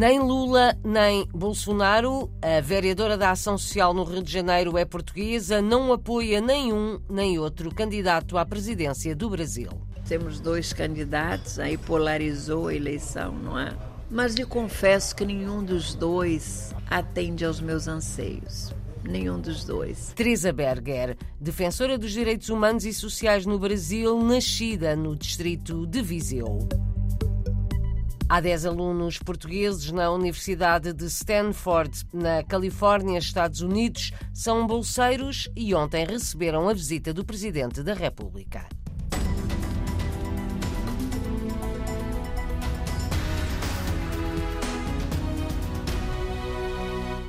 Nem Lula nem Bolsonaro, a vereadora da Ação Social no Rio de Janeiro é portuguesa, não apoia nenhum nem outro candidato à presidência do Brasil. Temos dois candidatos, aí polarizou a eleição, não é? Mas lhe confesso que nenhum dos dois atende aos meus anseios. Nenhum dos dois. Teresa Berger, defensora dos direitos humanos e sociais no Brasil, nascida no distrito de Viseu. Há 10 alunos portugueses na Universidade de Stanford, na Califórnia, Estados Unidos, são bolseiros e ontem receberam a visita do Presidente da República.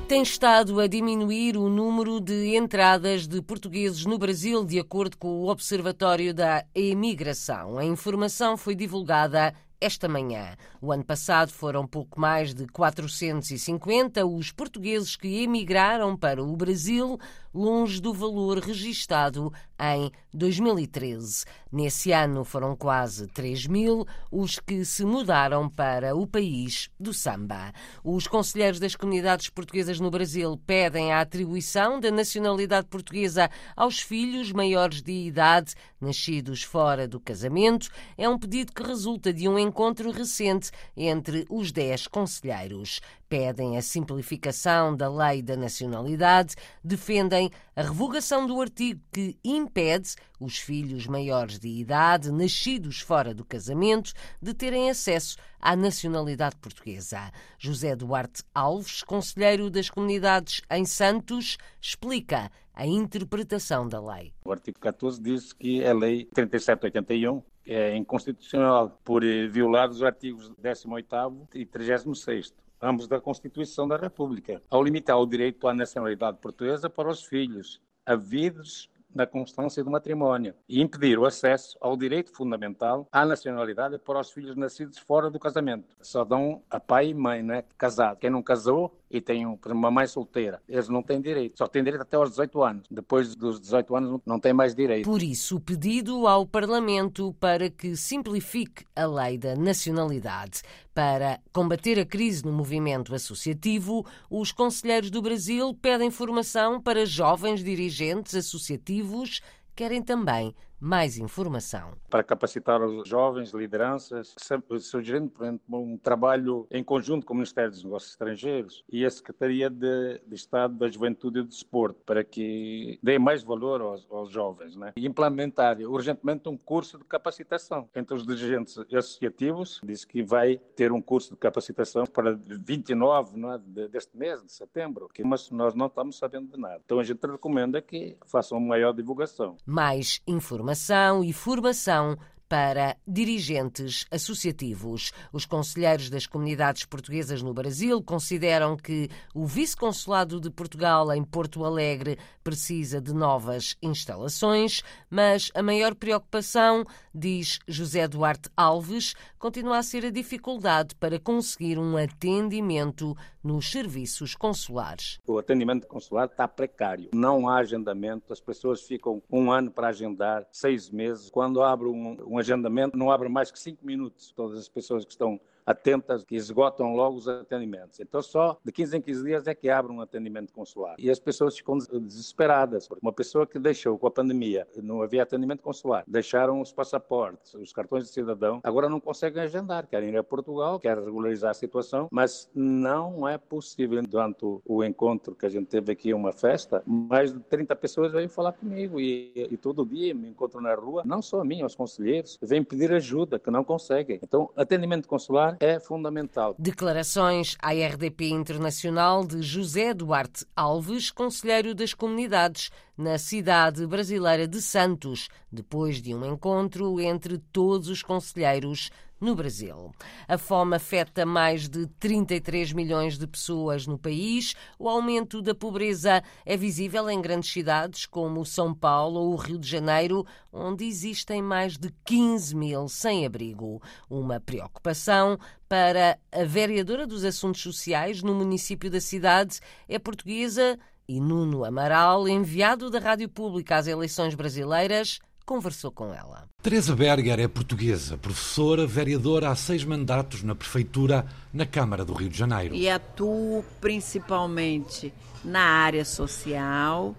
tem estado a diminuir o número de entradas de portugueses no Brasil, de acordo com o Observatório da Imigração. A informação foi divulgada esta manhã. O ano passado foram pouco mais de 450 os portugueses que emigraram para o Brasil, longe do valor registado em 2013. Nesse ano foram quase 3 mil os que se mudaram para o país do samba. Os conselheiros das comunidades portuguesas no Brasil pedem a atribuição da nacionalidade portuguesa aos filhos maiores de idade nascidos fora do casamento. É um pedido que resulta de um encontro recente entre os 10 conselheiros pedem a simplificação da lei da nacionalidade, defendem a revogação do artigo que impede os filhos maiores de idade, nascidos fora do casamento, de terem acesso à nacionalidade portuguesa. José Duarte Alves, conselheiro das comunidades em Santos, explica a interpretação da lei. O artigo 14 diz que a lei 3781 é inconstitucional por violar os artigos 18º e 36 ambos da Constituição da República, ao limitar o direito à nacionalidade portuguesa para os filhos, havidos na constância do matrimónio e impedir o acesso ao direito fundamental à nacionalidade para os filhos nascidos fora do casamento. Só dão a pai e mãe, né, casado. Quem não casou e tem uma mãe solteira, eles não têm direito. Só têm direito até aos 18 anos. Depois dos 18 anos não têm mais direito. Por isso, o pedido ao Parlamento para que simplifique a lei da nacionalidade. Para combater a crise no movimento associativo, os conselheiros do Brasil pedem formação para jovens dirigentes associativos, querem também mais informação. Para capacitar os jovens, lideranças, sugerindo, por exemplo, um trabalho em conjunto com o Ministério dos Negócios Estrangeiros e a Secretaria de, de Estado da Juventude e do Desporto, para que dê mais valor aos, aos jovens. Né? E implementar urgentemente um curso de capacitação entre os dirigentes associativos. Disse que vai ter um curso de capacitação para 29 é, deste mês, de setembro, mas nós não estamos sabendo de nada. Então a gente recomenda que façam maior divulgação. Mais informação informação e formação para dirigentes associativos. Os conselheiros das comunidades portuguesas no Brasil consideram que o vice-consulado de Portugal em Porto Alegre precisa de novas instalações, mas a maior preocupação, diz José Duarte Alves, continua a ser a dificuldade para conseguir um atendimento nos serviços consulares. O atendimento consular está precário. Não há agendamento, as pessoas ficam um ano para agendar, seis meses. Quando abre um, um agendamento não abre mais que cinco minutos. Todas as pessoas que estão atentas que esgotam logo os atendimentos. Então, só de 15 em 15 dias é que abre um atendimento consular. E as pessoas ficam desesperadas. Uma pessoa que deixou com a pandemia, não havia atendimento consular, deixaram os passaportes, os cartões de cidadão, agora não conseguem agendar. Querem ir a Portugal, querem regularizar a situação, mas não é possível. Durante o encontro que a gente teve aqui, uma festa, mais de 30 pessoas vêm falar comigo e, e todo dia me encontro na rua, não só a mim, os conselheiros, vêm pedir ajuda, que não conseguem. Então, atendimento consular é fundamental. Declarações à RDP Internacional de José Duarte Alves, conselheiro das comunidades na cidade brasileira de Santos, depois de um encontro entre todos os conselheiros no Brasil. A fome afeta mais de 33 milhões de pessoas no país. O aumento da pobreza é visível em grandes cidades como São Paulo ou o Rio de Janeiro, onde existem mais de 15 mil sem-abrigo. Uma preocupação para a vereadora dos Assuntos Sociais no município da cidade é portuguesa e Nuno Amaral, enviado da Rádio Pública às eleições brasileiras, conversou com ela. Teresa Berger é portuguesa, professora, vereadora há seis mandatos na Prefeitura, na Câmara do Rio de Janeiro. E atuo principalmente na área social,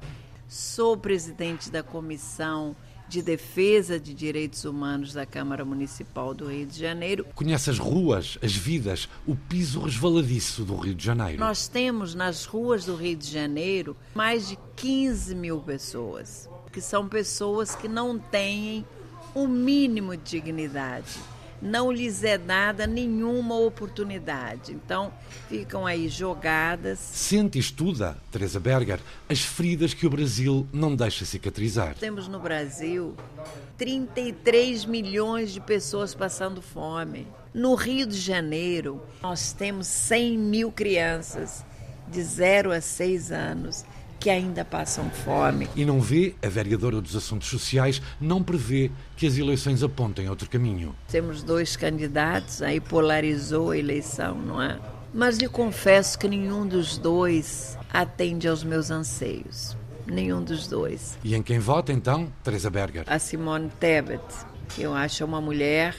sou presidente da Comissão de Defesa de Direitos Humanos da Câmara Municipal do Rio de Janeiro. Conhece as ruas, as vidas, o piso resvaladiço do Rio de Janeiro. Nós temos nas ruas do Rio de Janeiro mais de 15 mil pessoas, que são pessoas que não têm o um mínimo de dignidade não lhes é dada nenhuma oportunidade. Então, ficam aí jogadas. Sente e estuda, Teresa Berger, as feridas que o Brasil não deixa cicatrizar. Temos no Brasil 33 milhões de pessoas passando fome. No Rio de Janeiro, nós temos 100 mil crianças de 0 a 6 anos que ainda passam fome. E não vê, a vereadora dos Assuntos Sociais não prevê que as eleições apontem outro caminho. Temos dois candidatos, aí polarizou a eleição, não é? Mas lhe confesso que nenhum dos dois atende aos meus anseios. Nenhum dos dois. E em quem vota então, Teresa Berger? A Simone Tebet, que eu acho uma mulher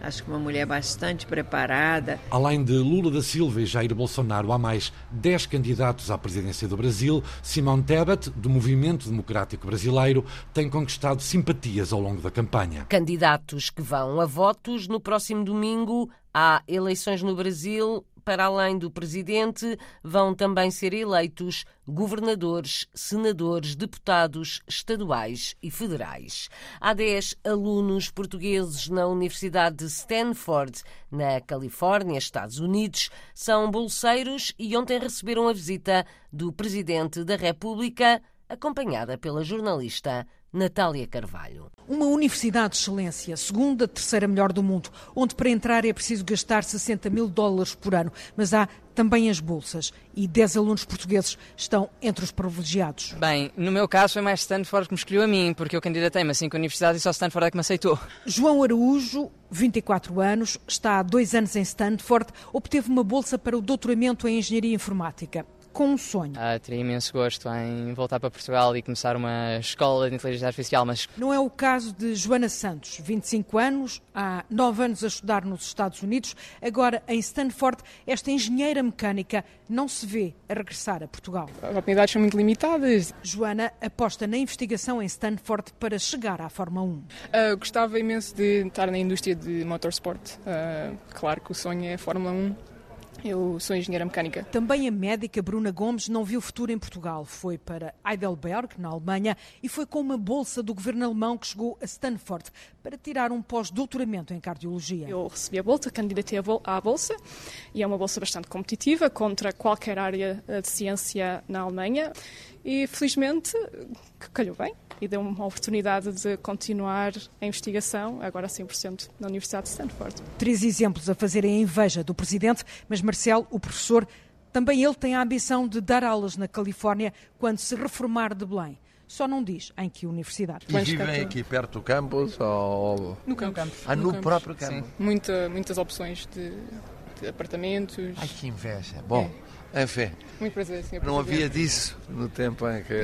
Acho que uma mulher bastante preparada. Além de Lula da Silva e Jair Bolsonaro, há mais 10 candidatos à presidência do Brasil. Simão Tebet, do Movimento Democrático Brasileiro, tem conquistado simpatias ao longo da campanha. Candidatos que vão a votos no próximo domingo. Há eleições no Brasil para além do presidente, vão também ser eleitos governadores, senadores, deputados estaduais e federais. Há 10 alunos portugueses na Universidade de Stanford, na Califórnia, Estados Unidos. São bolseiros e ontem receberam a visita do presidente da República, acompanhada pela jornalista Natália Carvalho. Uma universidade de excelência, segunda, terceira melhor do mundo, onde para entrar é preciso gastar 60 mil dólares por ano, mas há também as bolsas e 10 alunos portugueses estão entre os privilegiados. Bem, no meu caso foi mais Stanford que me escolheu a mim, porque eu candidatei-me a cinco universidades e só Stanford é que me aceitou. João Araújo, 24 anos, está há dois anos em Stanford, obteve uma bolsa para o doutoramento em Engenharia Informática com um sonho. Ah, teria imenso gosto em voltar para Portugal e começar uma escola de inteligência artificial, mas... Não é o caso de Joana Santos, 25 anos, há 9 anos a estudar nos Estados Unidos, agora em Stanford, esta engenheira mecânica não se vê a regressar a Portugal. As oportunidades são muito limitadas. Joana aposta na investigação em Stanford para chegar à Fórmula 1. Uh, ah, gostava imenso de estar na indústria de motorsport. Uh, claro que o sonho é a Fórmula 1 eu sou engenheira mecânica. Também a médica Bruna Gomes não viu futuro em Portugal. Foi para Heidelberg, na Alemanha, e foi com uma bolsa do governo alemão que chegou a Stanford para tirar um pós-doutoramento em cardiologia. Eu recebi a bolsa, candidatei à bolsa, e é uma bolsa bastante competitiva contra qualquer área de ciência na Alemanha. E felizmente calhou bem e deu uma oportunidade de continuar a investigação, agora 100% na Universidade de Stanford. Três exemplos a fazerem a inveja do presidente, mas Marcelo, o professor, também ele tem a ambição de dar aulas na Califórnia quando se reformar de Belém. Só não diz em que universidade. E vivem aqui perto do campus ou... No campus. Ah, no, no campus. próprio campus? Sim. Muita, muitas opções de, de, apartamentos. Ai, que inveja. Bom, é. Enfim. Muito prazer, senhor Não havia disso no tempo em que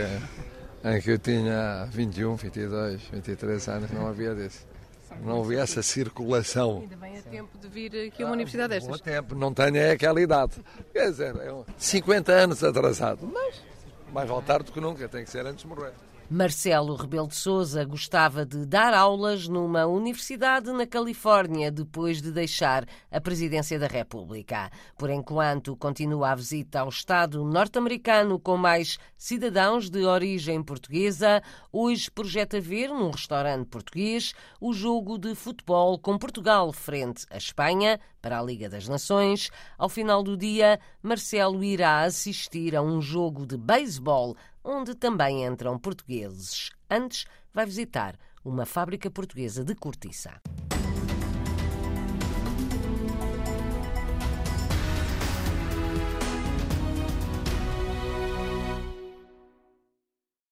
em que eu tinha 21, 22, 23 anos, não havia disso. Não havia essa circulação. Ainda bem a tempo de vir aqui a uma ah, universidade destas. Bom tempo, não tenho é aquela idade. Quer dizer, é 50 anos atrasado. Mas mais vale tarde do que nunca, tem que ser antes de morrer. Marcelo Rebelo de Sousa gostava de dar aulas numa universidade na Califórnia depois de deixar a presidência da República. Por enquanto, continua a visita ao Estado norte-americano com mais cidadãos de origem portuguesa. Hoje projeta ver, num restaurante português, o jogo de futebol com Portugal frente à Espanha para a Liga das Nações. Ao final do dia, Marcelo irá assistir a um jogo de beisebol onde também entram portugueses. Antes, vai visitar uma fábrica portuguesa de cortiça.